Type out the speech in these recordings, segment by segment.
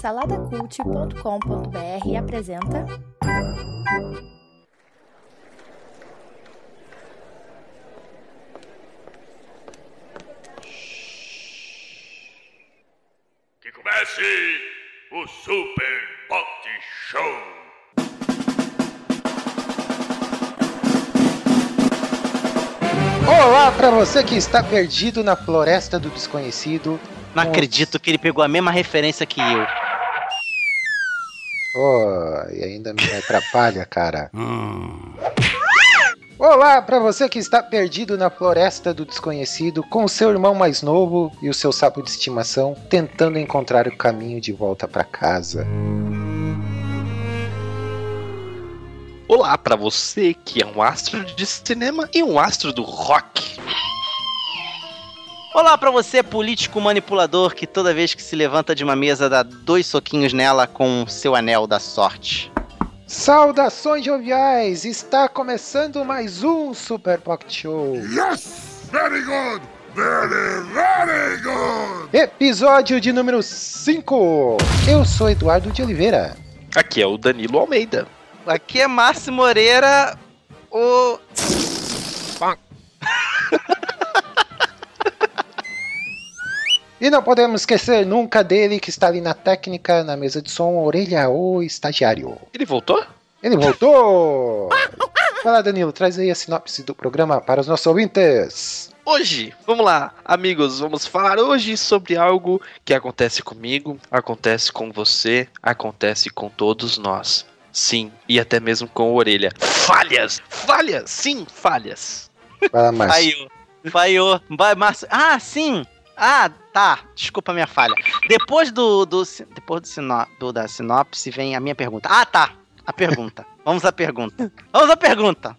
Saladacult.com.br apresenta. Que comece o Super Pot Show! Olá para você que está perdido na floresta do desconhecido. Não acredito que ele pegou a mesma referência que eu. Oh, e ainda me atrapalha, cara. Olá para você que está perdido na floresta do desconhecido com o seu irmão mais novo e o seu sapo de estimação tentando encontrar o caminho de volta para casa. Olá para você que é um astro de cinema e um astro do rock. Olá pra você, político manipulador, que toda vez que se levanta de uma mesa dá dois soquinhos nela com seu anel da sorte. Saudações joviais! Está começando mais um Super Pocket Show. Yes! Very good! Very, very good! Episódio de número 5. Eu sou Eduardo de Oliveira. Aqui é o Danilo Almeida. Aqui é Márcio Moreira, o. E não podemos esquecer nunca dele que está ali na técnica, na mesa de som, orelha o estagiário. Ele voltou? Ele voltou! Vai lá, Danilo, traz aí a sinopse do programa para os nossos ouvintes. Hoje, vamos lá, amigos, vamos falar hoje sobre algo que acontece comigo, acontece com você, acontece com todos nós. Sim, e até mesmo com a orelha. Falhas! Falhas! Sim, falhas! Vai lá, Márcio. Falhou. Falhou. Vai, Márcio. Ah, sim! Ah, tá. Desculpa a minha falha. Depois do. do depois do, sino- do- da sinopse vem a minha pergunta. Ah, tá. A pergunta. Vamos à pergunta. Vamos à pergunta.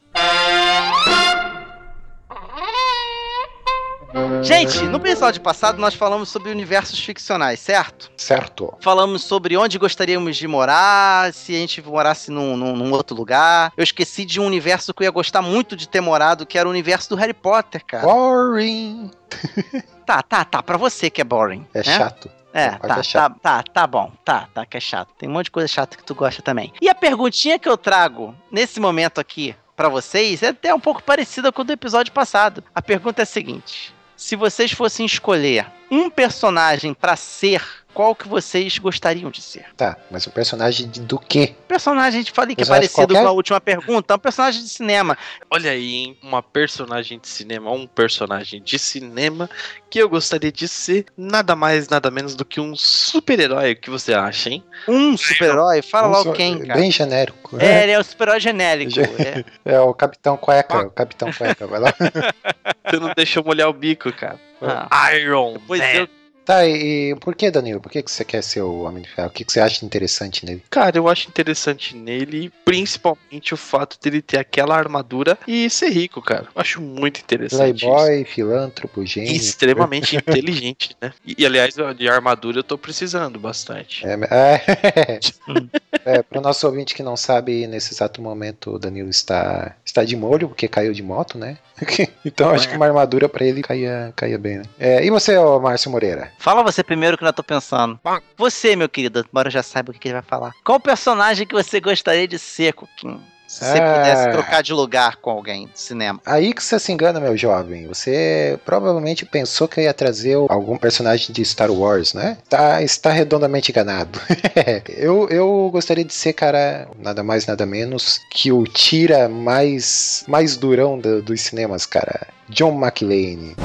Gente, no episódio passado nós falamos sobre universos ficcionais, certo? Certo. Falamos sobre onde gostaríamos de morar, se a gente morasse num, num- num outro lugar. Eu esqueci de um universo que eu ia gostar muito de ter morado, que era o universo do Harry Potter, cara. Boring. Tá, tá, tá. Pra você que é boring. É né? chato. É, tá, achar. tá, tá, tá bom. Tá, tá, que é chato. Tem um monte de coisa chata que tu gosta também. E a perguntinha que eu trago nesse momento aqui pra vocês é até um pouco parecida com a do episódio passado. A pergunta é a seguinte: se vocês fossem escolher um personagem pra ser, qual que vocês gostariam de ser? Tá, mas o personagem de- do quê? Personagem, a gente falei que é parecido qualquer? com a última pergunta, é um personagem de cinema. Olha aí, hein? Uma personagem de cinema, um personagem de cinema que eu gostaria de ser nada mais, nada menos do que um super-herói. O que você acha, hein? Um super-herói, fala Vamos logo só- quem, cara. Bem genérico. É, ele é o super-herói genérico. é. É o Capitão Cueca. O Capitão Cueca. Vai lá. Você não deixa eu molhar o bico, cara. Ah. Iron Pois Man. eu Tá, e, por que, Danilo? Por que, que você quer ser o Homem de Ferro? O que, que você acha interessante nele? Cara, eu acho interessante nele, principalmente o fato dele ter aquela armadura e ser rico, cara. Eu acho muito interessante. isso. Playboy, filântropo, gênio. Extremamente inteligente, né? E, e, aliás, de armadura eu tô precisando bastante. É, é, Hum. é, para o nosso ouvinte que não sabe, nesse exato momento o Danilo está, está de molho, porque caiu de moto, né? então acho que uma armadura pra ele caía, caía bem, né? É, e você, ô Márcio Moreira? Fala você primeiro que eu ainda tô pensando. Você, meu querido, embora eu já saiba o que que ele vai falar. Qual personagem que você gostaria de ser, Coquinho? Se você Ah. pudesse trocar de lugar com alguém de cinema. Aí que você se engana, meu jovem. Você provavelmente pensou que eu ia trazer algum personagem de Star Wars, né? Tá, está redondamente enganado. eu, eu gostaria de ser, cara, nada mais, nada menos que o tira mais, mais durão do- dos cinemas, cara. John McClane.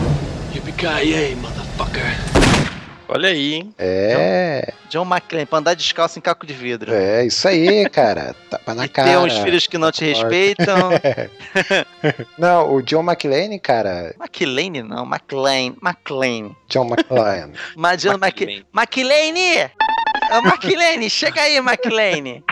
Yippee-ki-yay, motherfucker! Olha aí, hein? É, John McClane, pra andar descalço em caco de vidro. é isso aí, cara. Tapa na e cara. ter uns filhos que não te respeitam. Não, o John McClane, cara. McLean não, McLean. McLean. John McClane. Mas John McLean. McLean! Ô, McLean, chega aí, McLean.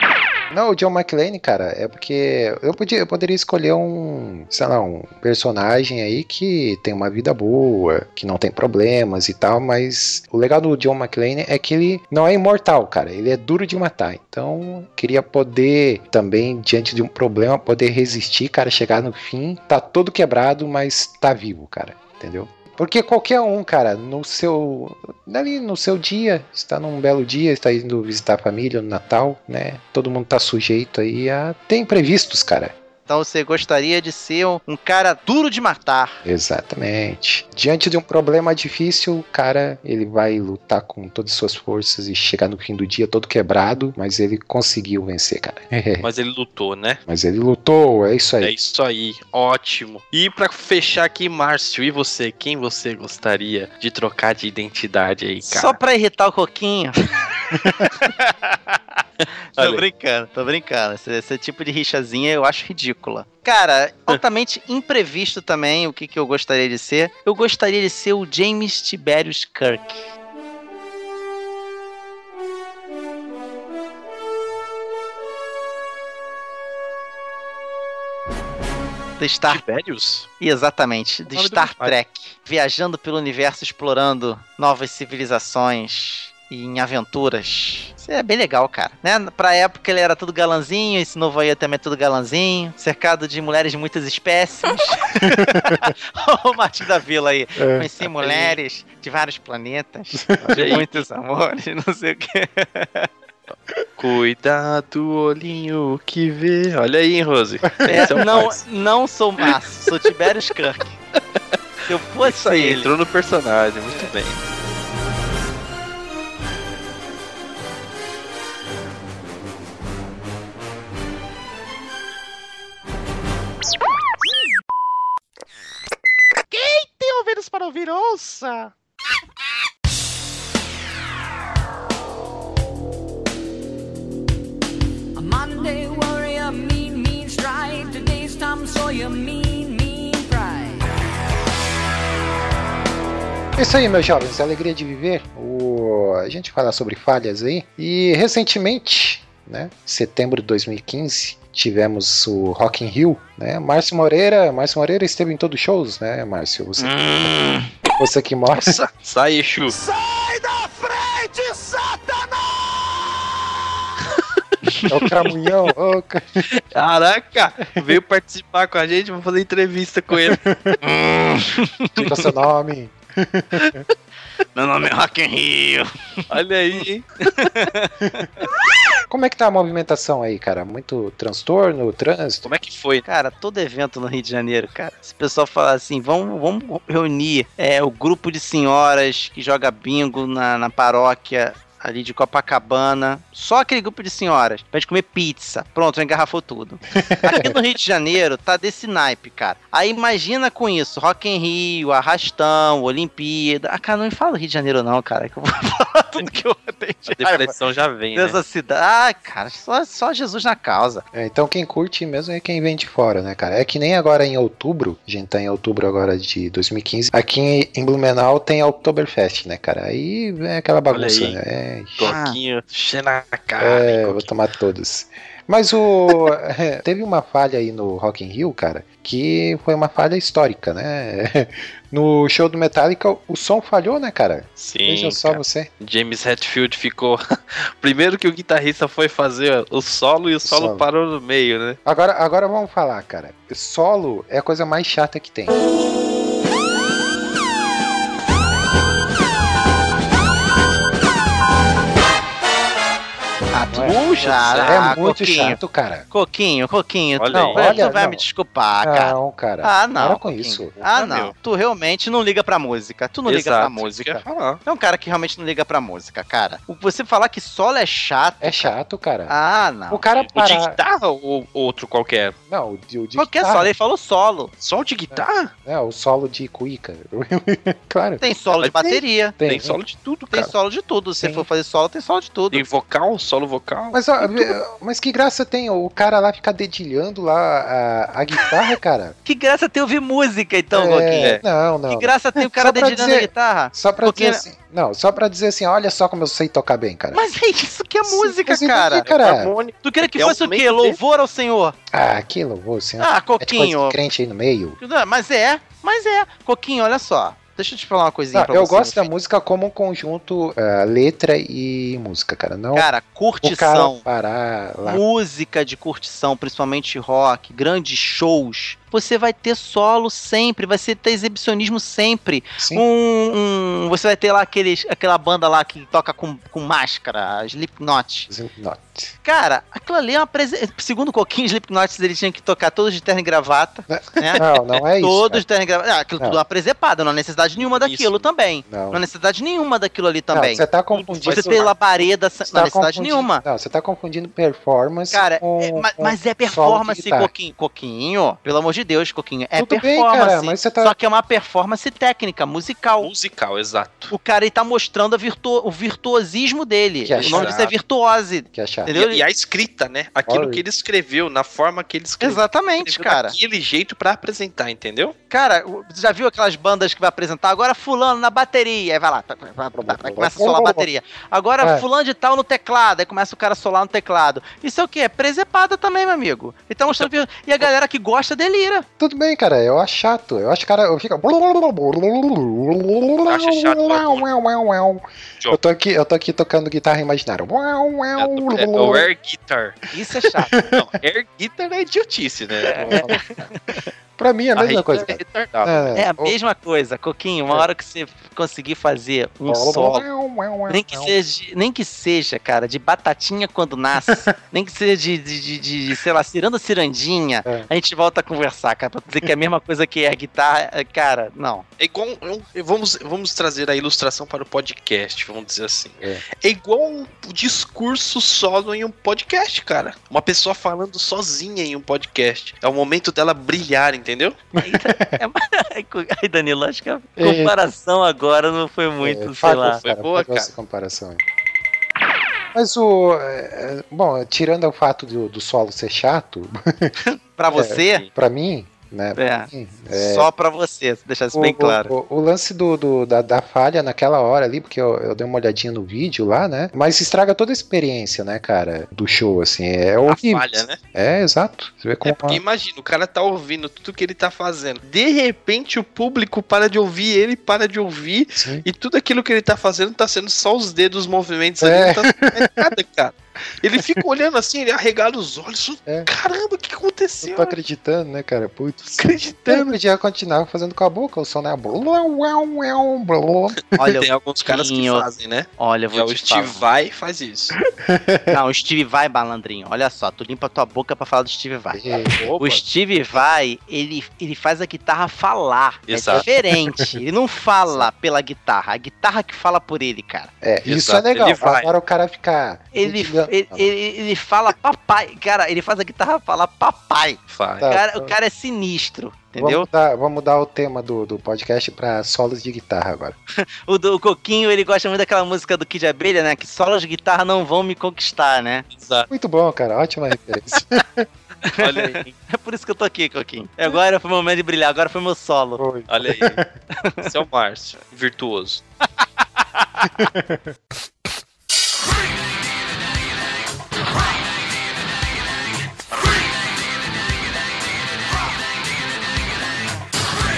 Não, o John McClane, cara, é porque eu, podia, eu poderia escolher um, sei lá, um personagem aí que tem uma vida boa, que não tem problemas e tal, mas o legal do John McClane é que ele não é imortal, cara, ele é duro de matar. Então, queria poder também, diante de um problema, poder resistir, cara, chegar no fim, tá todo quebrado, mas tá vivo, cara, entendeu? Porque qualquer um, cara, no seu. Ali no seu dia, está num belo dia, está indo visitar a família no Natal, né? Todo mundo tá sujeito aí a ter imprevistos, cara. Então você gostaria de ser um, um cara duro de matar. Exatamente. Diante de um problema difícil, o cara ele vai lutar com todas as suas forças e chegar no fim do dia todo quebrado, mas ele conseguiu vencer, cara. Mas ele lutou, né? mas ele lutou, é isso É aí. isso aí, ótimo. E pra fechar aqui, Márcio, e você? Quem você gostaria de trocar de identidade aí, cara? Só pra irritar o Coquinho. tô brincando, tô brincando. Esse, esse tipo de rixazinha eu acho ridícula. Cara, altamente imprevisto também o que, que eu gostaria de ser. Eu gostaria de ser o James Tiberius Kirk. Do Star Tiberius? Exatamente, do Star. Trek. Viajando pelo universo, explorando novas civilizações e em aventuras. Isso é bem legal, cara. Né? Pra época ele era tudo galanzinho, esse novo aí também é tudo galanzinho. Cercado de mulheres de muitas espécies. o Martin da Vila aí. É. Conheci mulheres de vários planetas. De muitos amores, não sei o que. Cuidado, olhinho que vê. Olha aí, hein, Rose. É, é não, não sou Márcio, sou Tiberius Kirk. Se eu fosse Isso aí, ele. entrou no personagem, muito bem. Tem ouvidos para ouvir, ouça! A modern day warrior, mean, mean stride. Today's Tom Sawyer, mean, mean pride. É isso aí, meus jovens, a alegria de viver. O... A gente fala sobre falhas aí. E recentemente, né, setembro de 2015, tivemos o Rock in Rio, né? Márcio Moreira, Márcio Moreira esteve em todos os shows, né, Márcio? Você, Hum, você que mostra. sai, Exu. Sai da frente, Satanás! É o Cramunhão. ô, ca- Caraca, veio participar com a gente, vou fazer entrevista com ele. Diga seu nome. Meu nome é Rock in Rio. Olha aí, hein? Como é que tá a movimentação aí, cara? Muito transtorno, trânsito? Como é que foi? Cara, todo evento no Rio de Janeiro, cara. Se o pessoal falar assim, vamos, vamos reunir é, o grupo de senhoras que joga bingo na, na paróquia ali de Copacabana. Só aquele grupo de senhoras. Pra gente comer pizza. Pronto, já engarrafou tudo. Aqui no Rio de Janeiro tá desse naipe, cara. Aí imagina com isso, Rock in Rio, Arrastão, Olimpíada. Ah, cara, não me fala Rio de Janeiro não, cara. Que eu vou falar tudo que eu tenho de A depressão já vem, né? dessa cidade. Ah, cara, só, só Jesus na causa. É, então quem curte mesmo é quem vem de fora, né, cara? É que nem agora em outubro, a gente tá em outubro agora de 2015, aqui em Blumenau tem a Oktoberfest, né, cara? Aí é aquela bagunça, aí. né? É, Coquinho, cheio na cara. é, vou tomar todos. Mas o é, teve uma falha aí no Rock in Rio, cara, que foi uma falha histórica, né? No show do Metallica o som falhou, né, cara? Sim, Veja só cara. você. James Hetfield ficou. Primeiro que o guitarrista foi fazer o solo e o solo, solo. parou no meio, né? Agora, agora vamos falar, cara. Solo é a coisa mais chata que tem. Ah, Puxa, Ah, é muito Coquinho. chato, cara. Coquinho, Coquinho, Olha não, aí. tu Olha, vai não. me desculpar, cara. Não, cara. Ah, não. Para com Coquinho. isso. Ah, não. meu. Tu realmente não liga pra música. Tu não liga pra Exato, música. É um cara que realmente não liga pra música, cara. Você falar que solo é chato. É chato, cara. Ah, não. o cara O de guitarra ou outro qualquer? Não, o de, o de Qualquer guitarra. solo, ele falou solo. Só o de guitarra? É, o solo de cuíca. claro. Tem solo de Mas tem- bateria. Tem, solo de tudo, Tem cara. solo de tudo. Se você Tem. for fazer solo, tem solo de tudo. Tem vocal, solo vocal. Mas, ó, mas que graça tem o cara lá ficar dedilhando lá a, a guitarra, cara? Que graça tem ouvir música, então, É, Coquinho. Não, não. Que graça tem o cara Só pra dedilhando a dizer- guitarra. Só pra Coquinho- dizer assim. Não, só pra dizer assim, olha só como eu sei tocar bem, cara. Mas é isso que é música, Mas e cara. por que, cara? Harmônico. Tu queria que É fosse o quê? Louvor ao Senhor? Ah, que louvor, senhor. Ah, É de coisa Coquinho. de crente aí no meio. Não, Mas é, mas é. Coquinho, olha só. Deixa eu te falar uma coisinha Não, pra eu você. gosto da meu música como um conjunto, ah, letra e música, cara. Não filho. Cara, cara curtição. lá. Música de curtição, principalmente rock, grandes shows, você vai ter solo sempre, vai ser ter exibicionismo sempre. Sim. Um, um- você vai ter lá aqueles, aquela banda lá que toca com, com máscara, Slipknot. Slipknot. Cara, aquilo ali é uma presen... Segundo o Coquinho, Slipknot eles tinham que tocar todos de terno e gravata. né? Não, não é isso. Todos de terno e gravata. Ah, aquilo Não. tudo é uma presepada, não há necessidade nenhuma daquilo Isso. também. Não. Não há necessidade nenhuma daquilo ali Não, também. você tá confundindo. Você tem labareda, você não há tá necessidade nenhuma. Não, você tá confundindo performance Cara, com, é, ma- com mas é performance. Coquinho. Coquinho, pelo amor de Deus, Coquinho. É Tudo bem, performance. cara, mas você tá- Só que é uma performance técnica, musical. Musical, exato. O cara aí tá mostrando a virtu- o virtuosismo dele. Que o nome disso é virtuose. Que. Entendeu? E, e a escrita, né? Aquilo Olha. que ele escreveu, na forma que ele escreveu. Exatamente, escreveu cara. Daquele jeito pra apresentar, entendeu? Cara, já viu aquelas bandas que vai apresentar? Agora fulano na bateria. Aí vai lá, vai- vai- vai- vai- começa a solar a bateria. Agora É. fulano de tal no teclado. Aí começa o cara a solar no teclado. Isso é o quê? É presepada também, meu amigo. Então, mostrando que- E a galera que gosta delira. Tudo bem, cara, eu acho chato. Eu acho, cara, eu fico. Acho chato, Eu tô aqui, eu tô aqui tocando guitarra imaginária. É, é o air guitar. Isso é chato. Não, air guitar é idiotice, né? Pra mim é a mesma Aí coisa. É retardado. É a mesma coisa, Coquinho. Uma É. hora que você conseguir fazer um solo. Nem que, seja, nem que seja, cara, de batatinha quando nasce, nem que seja de, de, de, de, sei lá, ciranda cirandinha, É. a gente volta a conversar, cara, pra dizer que é a mesma coisa que é a guitarra, é, cara, não. É igual. vamos, vamos trazer a ilustração para o podcast, vamos dizer assim. É. É, igual um discurso solo em um podcast, cara. Uma pessoa falando sozinha em um podcast. É o momento dela brilhar, entendeu? Aí, é, aí, Danilo, acho que a É. comparação agora não foi muito, sei Falhou, lá. Foi boa, cara. essa comparação. aí. Mas o. é, é, Bom, tirando o fato do, do solo ser chato, Pra você, pra mim, né? é, é, só pra você, deixar isso bem o, claro. O, o lance do, do- da, da falha naquela hora ali, porque eu, eu dei uma olhadinha no vídeo lá, né? Mas estraga toda a experiência, né, cara, do show, assim. É A horrível. falha, né? É, exato. Você vê como. É porque imagina, o cara tá ouvindo tudo que ele tá fazendo. De repente o público para de ouvir ele, para de ouvir. Sim. E tudo aquilo que ele tá fazendo tá sendo só os dedos, os movimentos É. ali, não tá nada, cara. Ele fica olhando assim, ele arregala os olhos. É. Caramba, o que Não aconteceu? tô acreditando, né, cara? Putz. acreditando. Eu podia continuar fazendo com a boca, o som né? Olha, Tem alguns caras que fazem, né? olha, eu É vou o te Steve falar. Vai faz isso. Não, o Steve Vai, malandrinho. Olha só, tu limpa tua boca pra falar do Steve Vai. Opa. O Steve Vai, ele, ele faz a guitarra falar. Exato. É diferente. Ele não fala pela guitarra, a guitarra que fala por ele, cara. É, isso Exato, é legal. ele. Agora o cara ficar. Ele, dedilhando- ele, ele, ele fala papai. Cara, ele faz a guitarra falar papai. Tá. O cara, o cara é sinistro, entendeu? Vamos mudar, vamos mudar o tema do, do podcast pra solos de guitarra agora. O, do, o Coquinho, ele gosta muito daquela música do Kid Abelha, né? Que solos de guitarra não vão me conquistar, né? Exato. Muito bom, cara. Ótima referência. Olha aí. É por isso que eu tô aqui, Coquinho. Agora foi o momento de brilhar, agora foi meu solo. Foi. Olha aí. Esse é o Márcio, virtuoso.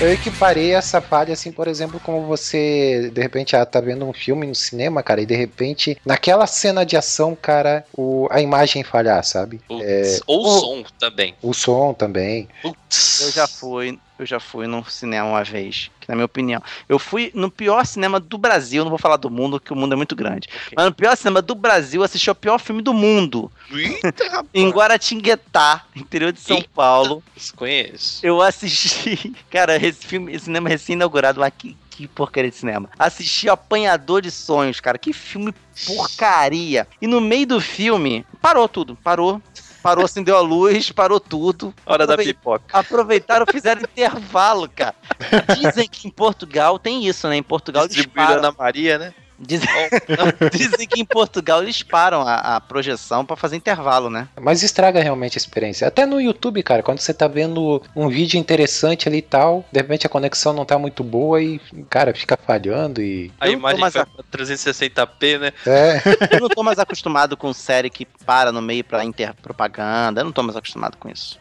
Eu equiparei essa falha, assim, por exemplo, como você, de repente, ah, tá vendo um filme no cinema, cara, e de repente, naquela cena de ação, cara, o, a imagem falhar, sabe? Putz, É, Ou o- o som também. O som também. Putz. Eu já fui, eu já fui num cinema uma vez, que na minha opinião. Eu fui no pior cinema do Brasil, não vou falar do mundo, que o mundo é muito grande. Mas no pior cinema do Brasil, assisti o pior filme do mundo. Eita, rapaz. Em Guaratinguetá, interior de São Eita. Paulo. Conheço. Eu assisti. Cara, esse filme, esse cinema recém-inaugurado, mas que, que porcaria de cinema. Assisti Apanhador de Sonhos, cara. Que filme porcaria. E no meio do filme, parou tudo. Parou. Parou, acendeu a luz, parou tudo. Hora da pipoca. Aproveitaram, fizeram intervalo, cara. Dizem que em Portugal tem isso, né? Em Portugal eles Distribuíram param. Ana Maria, né? Dizem, dizem que em Portugal eles param a, a projeção pra fazer intervalo, né? Mas estraga realmente a experiência. Até no YouTube, cara, quando você tá vendo um vídeo interessante ali e tal, de repente a conexão não tá muito boa e, cara, fica falhando e. A Eu não tô imagem mais foi a- pra 360p, né? É. Eu não tô mais acostumado com série que para no meio pra interpropaganda. Eu não tô mais acostumado com isso.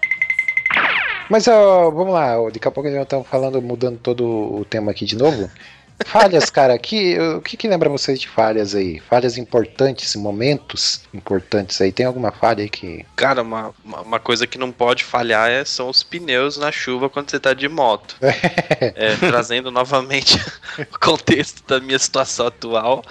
Mas ó, vamos lá, daqui a pouco a gente tá falando, mudando todo o tema aqui de novo. Falhas, cara, que, o que, que lembra vocês de falhas aí? Falhas importantes, momentos importantes aí. Tem alguma falha aí que. Cara, uma, uma coisa que não pode falhar é, são os pneus na chuva quando você tá de moto. É, trazendo novamente o contexto da minha situação atual.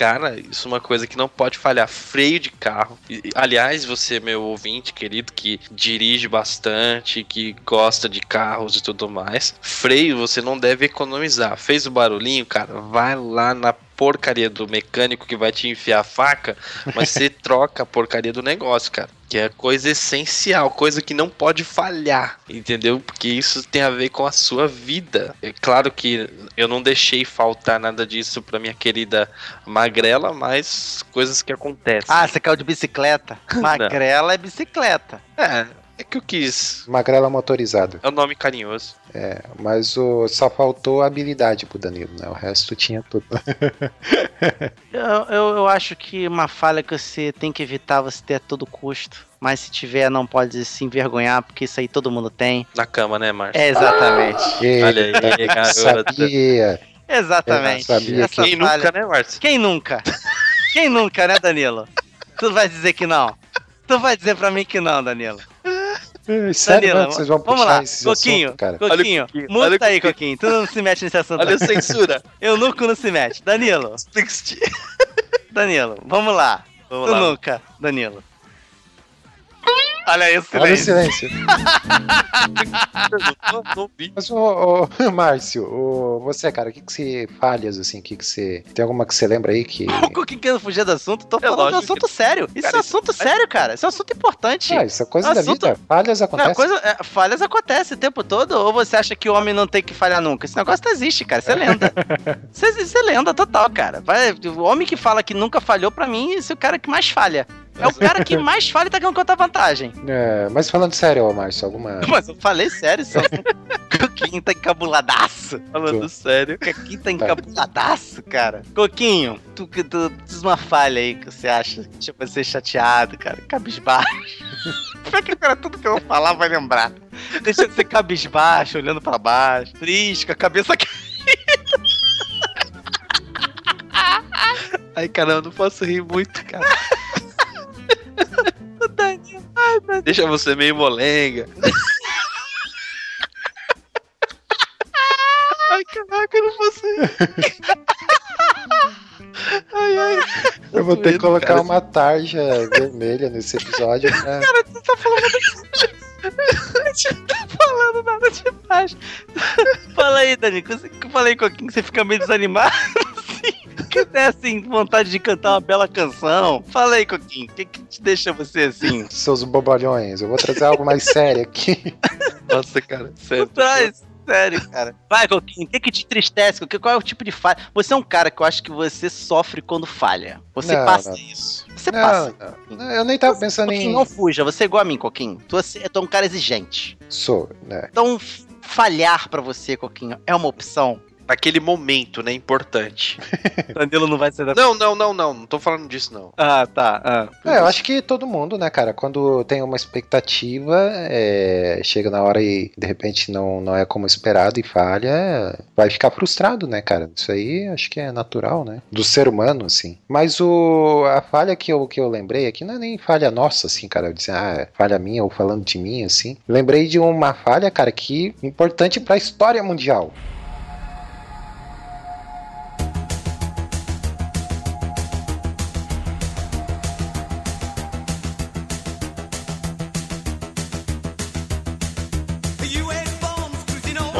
Cara, isso é uma coisa que não pode falhar. Freio de carro. E, aliás, você, meu ouvinte querido, que dirige bastante, que gosta de carros e tudo mais, freio você não deve economizar. Fez o barulhinho, cara, vai lá na porcaria do mecânico que vai te enfiar a faca, mas você troca a porcaria do negócio, cara. Que é coisa essencial, coisa que não pode falhar, entendeu? Porque isso tem a ver com a sua vida. É claro que eu não deixei faltar nada disso pra minha querida Magrela, mas coisas que acontecem. Ah, você caiu de bicicleta. Magrela é bicicleta. é, é que eu quis. Magrela motorizado. É um nome carinhoso. É, mas o, só faltou habilidade pro Danilo, né? O resto tinha tudo. Eu, eu, eu acho que uma falha que você tem que evitar você ter a todo custo. Mas se tiver, não pode se envergonhar, porque isso aí todo mundo tem. Na cama, né, Márcio? É exatamente. Olha aí, garota. Sabia. Exatamente. Eu sabia Essa Quem falha- nunca, né, Márcio? Quem nunca? Quem nunca, né, Danilo? Tu vai dizer que não? Tu vai dizer pra mim que não, Danilo. É, Sério, Danilo, mano, vocês vão vamos puxar lá. Coquinho, assunto, cara? Coquinho, muta olha aí, Coquinho. Coquinho. Tu não se mete nesse assunto. Olha a censura. Eu nunca não se mete. Danilo, Danilo, vamos lá. Vamos tu lá. nunca, Danilo. Olha isso, Olha o silêncio. silêncio. Não, não vi. Mas, ô, ô, Márcio, ô, você, cara, o que que você falhas, assim, o que que você... Tem alguma que você lembra aí que... O Coquinho querendo fugir do assunto, tô falando de um assunto sério. Isso Cara, é um isso- assunto sério, cara. Isso é um assunto importante. Ah, isso é coisa da Assunto- vida. Falhas Não, acontecem. coisa, é, falhas acontecem o tempo todo, ou você acha que o homem não tem que falhar nunca? Esse negócio não existe, cara. Isso é lenda. Isso é, isso é lenda total, cara. O homem que fala que nunca falhou, pra mim, esse é o cara que mais falha. É o cara que mais falha e tá ganhando conta vantagem. É, mas falando sério, ô, Márcio, alguma... Mas eu falei sério, só. Coquinho tá encabuladaço. Falando sério. Coquinho tá encabuladaço, cara. Coquinho, tu, tu, tu diz uma falha aí que você acha que deixa você chateado, cara. Cabisbaixo. Pior que agora tudo que eu vou falar vai lembrar. Deixa você cabisbaixo, olhando pra baixo. Triste, com a cabeça caída. Ai, cara, eu não posso rir muito, cara. Danilo. Deixa você meio molenga. Ai, caraca, eu não posso. Ai, ai. Eu vou ter que colocar cara. uma tarja vermelha nesse episódio pra... Você tá falando. A gente não tá falando nada demais. Fala aí, Dani. Fala aí, Coquinho, que você fica meio desanimado. Que der assim, vontade de cantar uma bela canção. Fala aí, Coquinho. O que, que te deixa você assim? Seus bobalhões. Eu vou trazer algo mais sério aqui. Nossa, cara, sério. Traz, sério, cara. Vai, Coquinho, o que, que te entristece? Que- Qual é o tipo de falha? Você é um cara que eu acho que você sofre quando falha. Você Não, passa não. isso. Você passa. Não, não, eu nem tava pensando Coquinho, em... não fuja. Você é igual a mim, Coquinho. Tu, é- tu é um cara exigente. Sou, né? Então, falhar pra você, Coquinho, é uma opção? Naquele momento, né, importante. Danilo não vai ser da... Não, não, não, não. Não tô falando disso, não. Ah, tá. Ah. É, eu acho que todo mundo, né, cara, quando tem uma expectativa, é, chega na hora e de repente não, não é como esperado e falha, vai ficar frustrado, né, cara? Isso aí acho que é natural, né? Do ser humano, assim. Mas o, a falha que eu, que eu lembrei aqui não é nem falha nossa, assim, cara. Eu disse, ah, falha minha ou falando de mim, assim. Lembrei de uma falha, cara, que importante pra história mundial.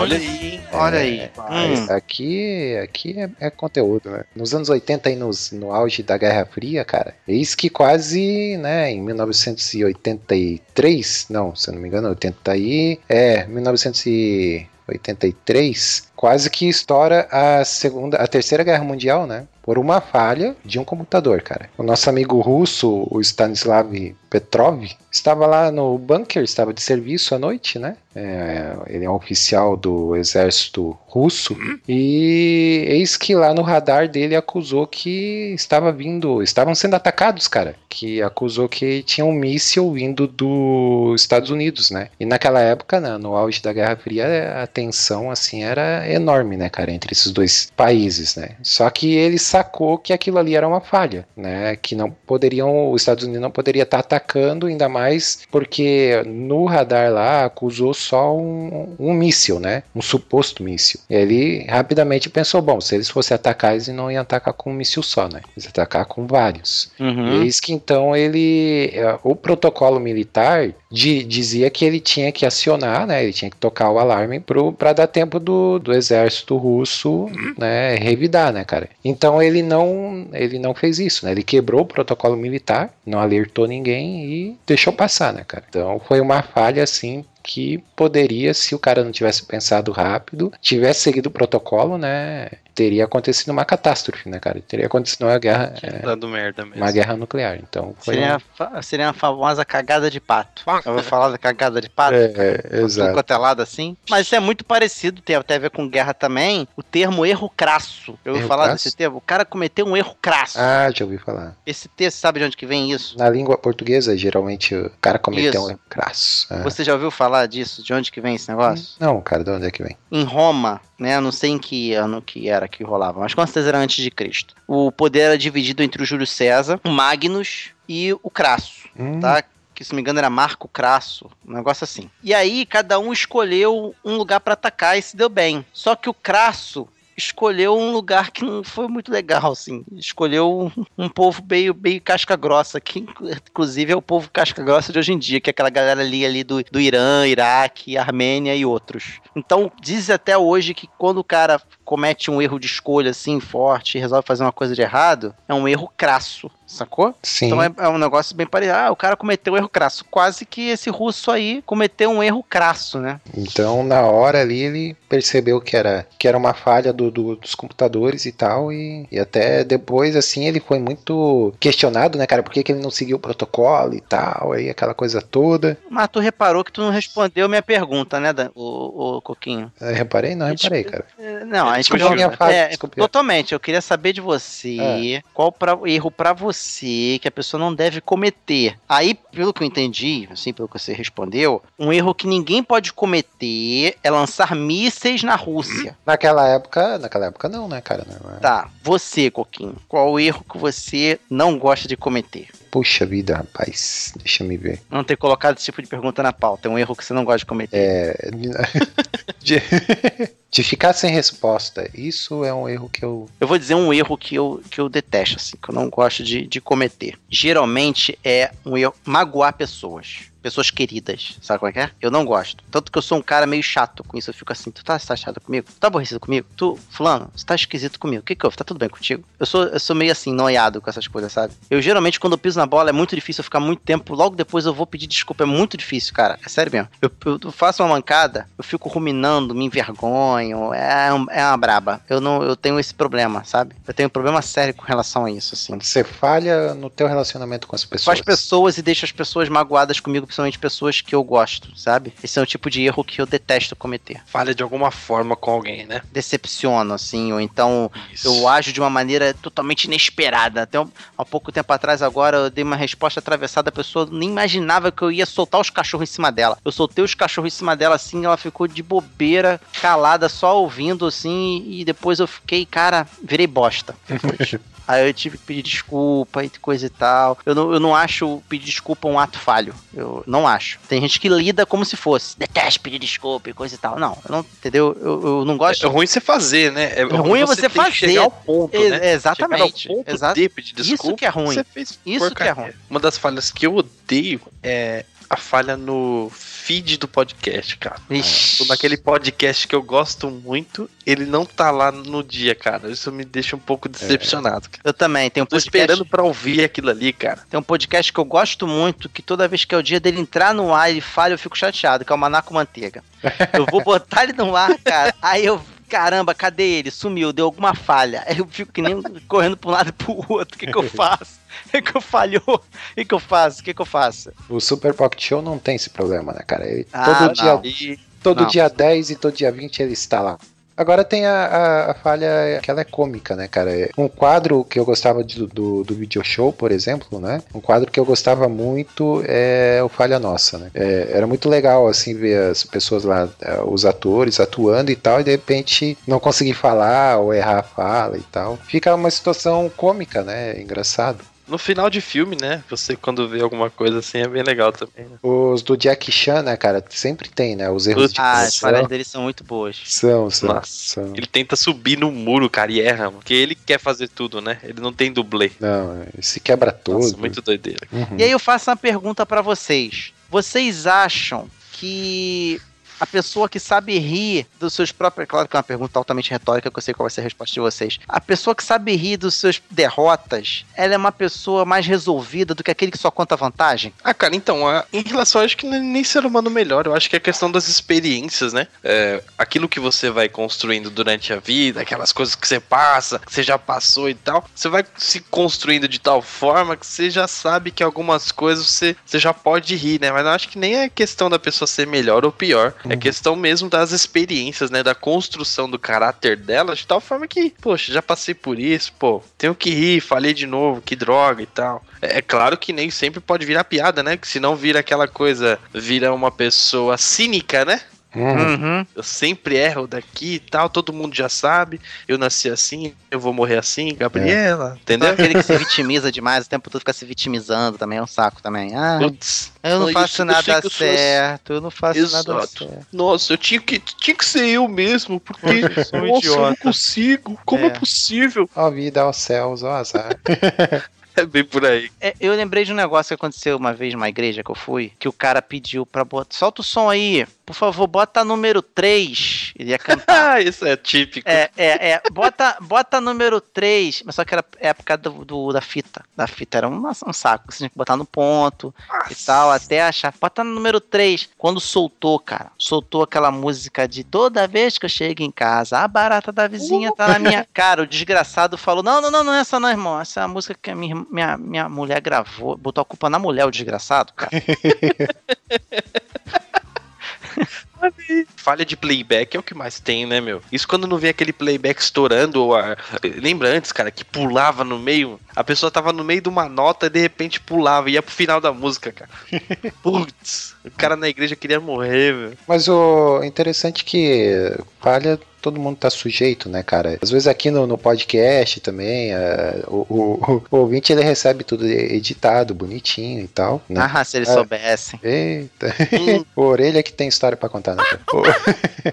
Olha aí, hein? Olha aí. É, Hum. Aqui, aqui é, é conteúdo, né? Nos anos 80 e nos, no auge da Guerra Fria, cara, eis que quase, né, em 1983, não, se eu não me engano, 80 e... É, 1983, quase que estoura a segunda, a terceira guerra mundial, né? Por uma falha de um computador, cara. O nosso amigo russo, o Stanislav Petrov, estava lá no bunker, estava de serviço à noite, né? É, ele é um oficial do exército russo e eis que lá no radar dele acusou que estava vindo, estavam sendo atacados, cara, que acusou que tinha um míssil vindo dos Estados Unidos, né? E naquela época, né, no auge da Guerra Fria, a tensão assim era enorme, né, cara, entre esses dois países, né? Só que ele sacou que aquilo ali era uma falha, né? Que não poderiam, os Estados Unidos não poderia estar atacando, ainda mais porque no radar lá acusou só um, um míssil, né? Um suposto míssil. Ele rapidamente pensou, bom, se eles fossem atacar, eles não iam atacar com um míssil só, né? Eles iam atacar com vários. Uhum. Eis que então ele. eh, O protocolo militar di- dizia que ele tinha que acionar, né? Ele tinha que tocar o alarme para dar tempo do, do exército russo, né? Revidar, né, cara? Então ele não, ele não fez isso, né? Ele quebrou o protocolo militar, não alertou ninguém e deixou passar, né, cara? Então foi uma falha assim que poderia, se o cara não tivesse pensado rápido, tivesse seguido o protocolo, né? Teria acontecido uma catástrofe, né, cara? Teria acontecido uma guerra, é, Dando merda mesmo. uma guerra nuclear. Então foi. Seria, um- a fa- seria uma famosa cagada de pato. Eu vou falar da cagada de pato? É, Tudo exato. cotelado assim. Mas isso é muito parecido, tem até a ver com guerra também. O termo erro crasso. Eu ouvi Erro falar crasso? desse termo. O cara cometeu um erro crasso. Ah, já ouvi falar. Esse texto, sabe de onde que vem isso? Na língua portuguesa, geralmente o cara cometeu Isso. um erro crasso. Ah. Você já ouviu falar disso? De onde que vem esse negócio? Não, cara, de onde é que vem? Em Roma, né? Eu não sei em que ano que era que rolava, mas com certeza era antes de Cristo. O poder era dividido entre o Júlio César, o Magnus e o Crasso. Hum, tá? Que se não me engano era Marco Crasso, um negócio assim. E aí cada um escolheu um lugar pra atacar e se deu bem. Só que o Crasso escolheu um lugar que não foi muito legal, assim. Escolheu um, um povo meio, meio casca grossa, que inclusive é o povo casca grossa de hoje em dia, que é aquela galera ali, ali do, do Irã, Iraque, Armênia e outros. Então, diz até hoje que quando o cara comete um erro de escolha assim forte e resolve fazer uma coisa de errado, é um erro crasso, sacou? sim. Então é, é um negócio bem parecido. Ah, o cara cometeu um erro crasso. Quase que esse russo aí cometeu um erro crasso, né? Então, na hora ali, ele percebeu que era, que era uma falha do, do- dos computadores e tal. E, e até depois, assim, ele foi muito questionado, né, cara? Por que, que ele não seguiu o protocolo e tal? Aí aquela coisa toda. Mas tu reparou que tu não respondeu minha pergunta, né, Dan? O, o Coquinho? Eu reparei? Não, reparei, cara. É, Não, a gente Desculpa não- a minha fala, é, desculpa. totalmente. Eu queria saber de você qual pra- erro pra você que a pessoa não deve cometer. Aí, pelo que eu entendi, assim, pelo que você respondeu, um erro que ninguém pode cometer é lançar mísseis na Rússia. Naquela época, naquela época não, né, cara? Não, é- Tá, você, Coquinho, qual o erro que você não gosta de cometer? Puxa vida, rapaz. Deixa me ver. Não ter colocado esse tipo de pergunta na pauta. É um erro que você não gosta de cometer. É, de, de ficar sem resposta. Isso é um erro que eu. Eu vou dizer um erro que eu, que eu detesto, assim, que eu não gosto de, de cometer. Geralmente é um erro magoar pessoas. Pessoas queridas, sabe como é que é? Eu não gosto. Tanto que eu sou um cara meio chato com isso. Eu fico assim, tu tá, tá chato comigo? Tu tá aborrecido comigo? Tu, fulano, você tá esquisito comigo. O que que houve? Tá tudo bem contigo? Eu sou, eu sou meio assim, noiado com essas coisas, sabe? Eu geralmente, quando eu piso na bola, é muito difícil eu ficar muito tempo. Logo depois eu vou pedir desculpa. É muito difícil, cara. É sério mesmo. Eu, eu faço uma mancada, eu fico ruminando, me envergonho. É, um- é uma braba. Eu não, eu tenho esse problema, sabe? Eu tenho um problema sério com relação a isso, assim. Você falha no teu relacionamento com as Com pessoas. as pessoas e deixa as pessoas magoadas comigo, principalmente pessoas que eu gosto, sabe? Esse é o tipo de erro que eu detesto cometer. Falha de alguma forma com alguém, né? Decepciono, assim, ou então Isso. eu ajo de uma maneira totalmente inesperada. Até um- há pouco tempo atrás, agora, eu dei uma resposta atravessada, a pessoa nem imaginava que eu ia soltar os cachorros em cima dela. Eu soltei os cachorros em cima dela, assim, ela ficou de bobeira, calada, só ouvindo, assim, e depois eu fiquei, cara, virei bosta. depois. Aí eu tive que pedir desculpa e coisa e tal. Eu não, eu não acho pedir desculpa um ato falho. Eu não acho. Tem gente que lida como se fosse. Detesto pedir desculpa e coisa e tal. Não, eu não, entendeu? Eu, eu não gosto. É ruim você fazer, né? É, ruim é você tem que fazer. chegar ao ponto, Ex- né? exatamente, Chegar ao ponto exato. de pedir Isso desculpa, que é ruim. Você fez Isso porcaria. que é ruim. Uma das falhas que eu odeio é a falha no feed do podcast, cara. Ixi. Naquele podcast que eu gosto muito, ele não tá lá no dia, cara. Isso me deixa um pouco decepcionado. cara. Eu também. Tem um Tô podcast, esperando pra ouvir aquilo ali, cara. tem um podcast que eu gosto muito, que toda vez que é o dia dele entrar no ar e ele falha, eu fico chateado, que é o Manaco Manteiga. Eu vou botar ele no ar, cara. Aí eu. Caramba, cadê ele? Sumiu, deu alguma falha. Aí eu fico que nem correndo pra um lado e pro outro. O que, que eu faço? Que, eu falhou? O que, eu faço? O que, que eu faço? O Super Pocket Show não tem esse problema, né, cara? Ele, Ah, todo não. dia, E todo Não. dia 10 e todo dia 20 ele está lá. Agora tem a, a, a falha que ela é cômica, né, cara? Um quadro que eu gostava de- do, do video show, por exemplo, né? Um quadro que eu gostava muito é o Falha Nossa, né? É, era muito legal, assim, ver as pessoas lá, eh, os atores atuando e tal, e de repente não conseguir falar ou errar a fala e tal. Fica uma situação cômica, né? Engraçado. No final de filme, né? Você quando vê alguma coisa assim é bem legal também, né? Os do Jack Chan, né, cara? Sempre tem, né? Os erros de Ah, as falhas deles são muito boas. São, são, Nossa. são. Ele tenta subir no muro, cara, e erra, mano. Porque ele quer fazer tudo, né? Ele não tem dublê. Não, se quebra todo. Nossa, muito doideira. Uhum. E aí eu faço uma pergunta pra vocês. Vocês acham que a pessoa que sabe rir dos seus próprios. Claro que é uma pergunta altamente retórica, que eu sei qual vai ser a resposta de vocês. A pessoa que sabe rir dos seus derrotas, ela é uma pessoa mais resolvida do que aquele que só conta vantagem? Ah, cara, então, em relação, acho que nem ser humano melhor, eu acho que é questão das experiências, né? É, aquilo que você vai construindo durante a vida, aquelas coisas que você passa, que você já passou e tal, você vai se construindo de tal forma que você já sabe que algumas coisas você, você já pode rir, né? Mas eu acho que nem é questão da pessoa ser melhor ou pior, é questão mesmo das experiências, né? Da construção do caráter dela, de tal forma que, poxa, já passei por isso, pô, tenho que rir, falei de novo, que droga e tal. É é claro que nem sempre pode virar piada, né? Que senão vira aquela coisa, vira uma pessoa cínica, né? Uhum. Uhum. Eu sempre erro daqui e tal, todo mundo já sabe. Eu nasci assim, eu vou morrer assim, Gabriela, Então, entendeu? aquele que se vitimiza demais, o tempo todo fica se vitimizando também, é um saco também. Ah, Putz, eu não faço nada eu sou certo, eu não faço nada Exato. certo. nossa, eu tinha que, tinha que ser eu mesmo, porque Eu sou um nossa, eu não idiota. consigo. Como é, É. possível? Ó vida, ó céus, ó azar. É bem por aí. É, eu lembrei de um negócio que aconteceu uma vez numa igreja que eu fui, que o cara pediu pra botar. Solta o som aí, por favor, bota número 3. Ele ia cantar. Ah, isso é típico. É, é, é. Bota, bota número 3. Mas só que era época do, do- da fita. Da fita era um, um saco. Você tinha que botar no ponto e tal, até achar. Bota no número 3. Quando soltou, cara, soltou aquela música de toda vez que eu chego em casa, a barata da vizinha tá na minha cara. O desgraçado falou: Não, não, não, não é essa não, irmão. Essa é a música que a minha, irmã- minha, minha mulher gravou. Botou a culpa na mulher, o desgraçado, cara. Falha de playback é o que mais tem, né, meu? Isso quando não vê aquele playback estourando. Ou a... Lembra antes, cara, que pulava no meio? A pessoa tava no meio de uma nota e de repente pulava, ia pro final da música, cara. Putz, o cara na igreja queria morrer, meu. Mas o interessante é que falha todo mundo tá sujeito, né, cara? Às vezes aqui no, no podcast também, é, o, o- o ouvinte ele recebe tudo editado, bonitinho e tal, né? Ah, se eles É. soubessem. Eita, Hum. o orelha que tem história pra contar, né?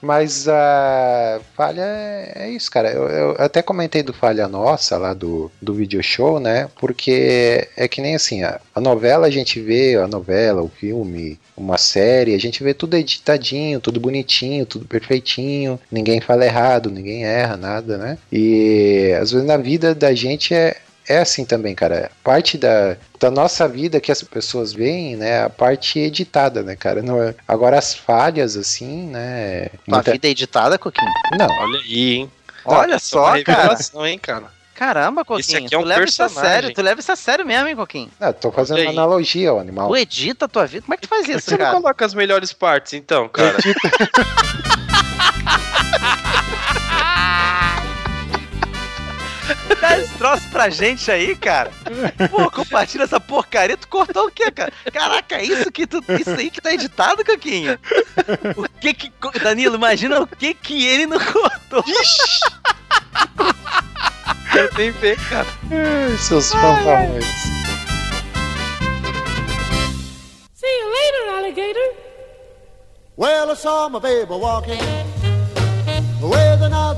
Mas a falha é é isso, cara. Eu, eu até comentei do falha nossa lá do, do video show, né? Porque é que nem assim, a, a novela a gente vê, a novela, o filme, uma série, a gente vê tudo editadinho, tudo bonitinho, tudo perfeitinho, ninguém fala errado, ninguém erra, nada, né? E às vezes na vida da gente é, é assim também, cara. Parte da, da nossa vida que as pessoas veem, né? A parte editada, né, cara? Não é- Agora as falhas, assim, né? Muita- vida é editada, Coquinho? Não, Olha aí, hein? Olha Isso é só, cara. revelação, hein, cara? Caramba, Coquinho. Esse aqui é um tu leva isso a personagem. sério, tu leva isso a sério mesmo, hein, Coquinho? não, tô fazendo uma analogia ao animal. Tu edita a tua vida? Como é que tu faz Por que isso, você não cara? coloca as melhores partes, então, cara? Esse troço pra gente aí, cara. Pô, compartilha essa porcaria. Tu cortou o quê, cara? Caraca, é isso que tu. Isso aí que tá editado, Coquinho? O que que. Danilo, imagina o que que ele não cortou. Eu nem ver, cara. Ai, seus fanfarrões. See you later, alligator. Well, I saw my baby walking with another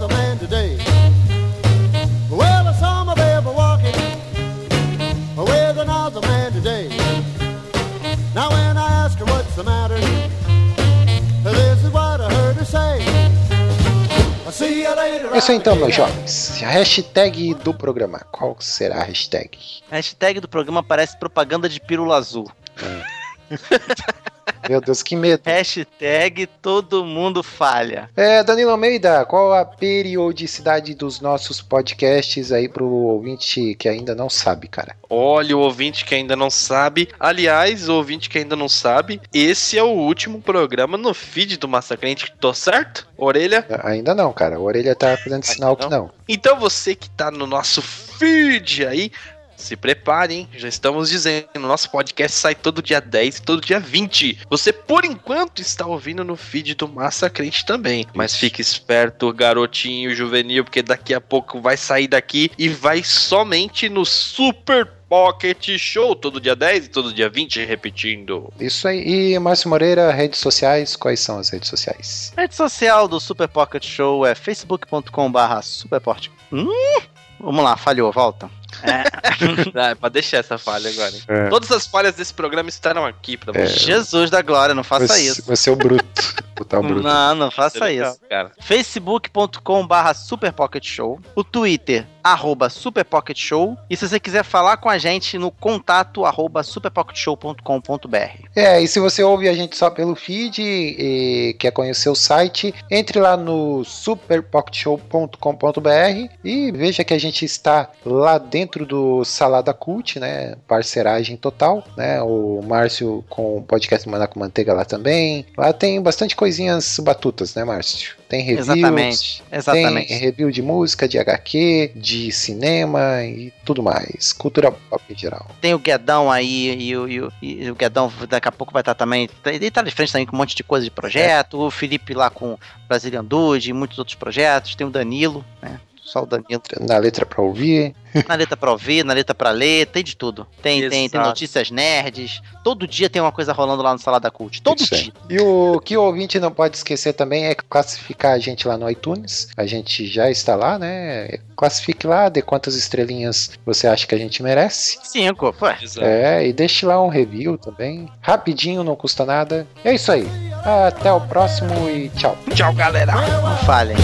isso então, meus jovens. A hashtag do programa. Qual será a hashtag? A hashtag do programa parece propaganda de pílula azul. Meu Deus, que medo. Hashtag todo mundo falha. É, Danilo Almeida, qual a periodicidade dos nossos podcasts aí pro ouvinte que ainda não sabe, cara? Olha, o ouvinte que ainda não sabe. Aliás, o ouvinte que ainda não sabe, esse é o último programa no feed do Massacrente. Tô certo? Orelha? Ainda não, cara. A orelha tá fazendo sinal que não. Então você que tá no nosso feed aí, se prepare, hein? Já estamos dizendo, nosso podcast sai todo dia 10 e todo dia 20. Você, por enquanto, está ouvindo no feed do Massacrente também. Mas fique esperto, garotinho juvenil, porque daqui a pouco vai sair daqui e vai somente no Super Pocket Show, todo dia 10 e todo dia 20, repetindo. Isso aí. E Márcio Moreira, redes sociais, quais são as redes sociais? A rede social do Super Pocket Show é facebook.com/barra superpocket. Hum? Vamos lá, falhou, volta. Ah, pra deixar essa falha agora. É. Todas as falhas desse programa estarão aqui pra você. Jesus da glória, não faça Você- isso. Você é o bruto. Botar o bruto. Não, não faça isso. Cara. facebook.com barra superpocketshow, o twitter, arroba superpocketshow, e se você quiser falar com a gente no contato, arroba superpocketshow.com.br. É, e se você ouve a gente só pelo feed e quer conhecer o site, entre lá no superpocketshow.com.br e veja que a gente está lá dentro do Salada Cult, né? Parceragem total, né? O Márcio com o podcast Mandar com Manteiga lá também. Lá tem bastante coisinhas batutas, né, Márcio? Tem reviews, Exatamente, exatamente. Tem review de música, de HQ, de cinema e tudo mais. Cultura pop em geral. Tem o Guedão aí, e o, e e o Guedão daqui a pouco vai estar também. Ele tá de frente também com um monte de coisa de projeto. O Felipe lá com Brazilian Dude e muitos outros projetos. Tem o Danilo, né? Só o Danilo. Na letra pra ouvir. Na letra pra ouvir, na letra pra ler, tem de tudo. Tem, tem, tem notícias nerds. Todo dia tem uma coisa rolando lá no Salada Cult. Todo Isso aí. dia. E o que o ouvinte não pode esquecer também é classificar a gente lá no iTunes. A gente já está lá, né? Classifique lá, dê quantas estrelinhas você acha que a gente merece. Cinco, pô. Exato. É, e deixe lá um review também. Rapidinho, não custa nada. É isso aí. Até o próximo e tchau. Tchau, galera. Não falhem.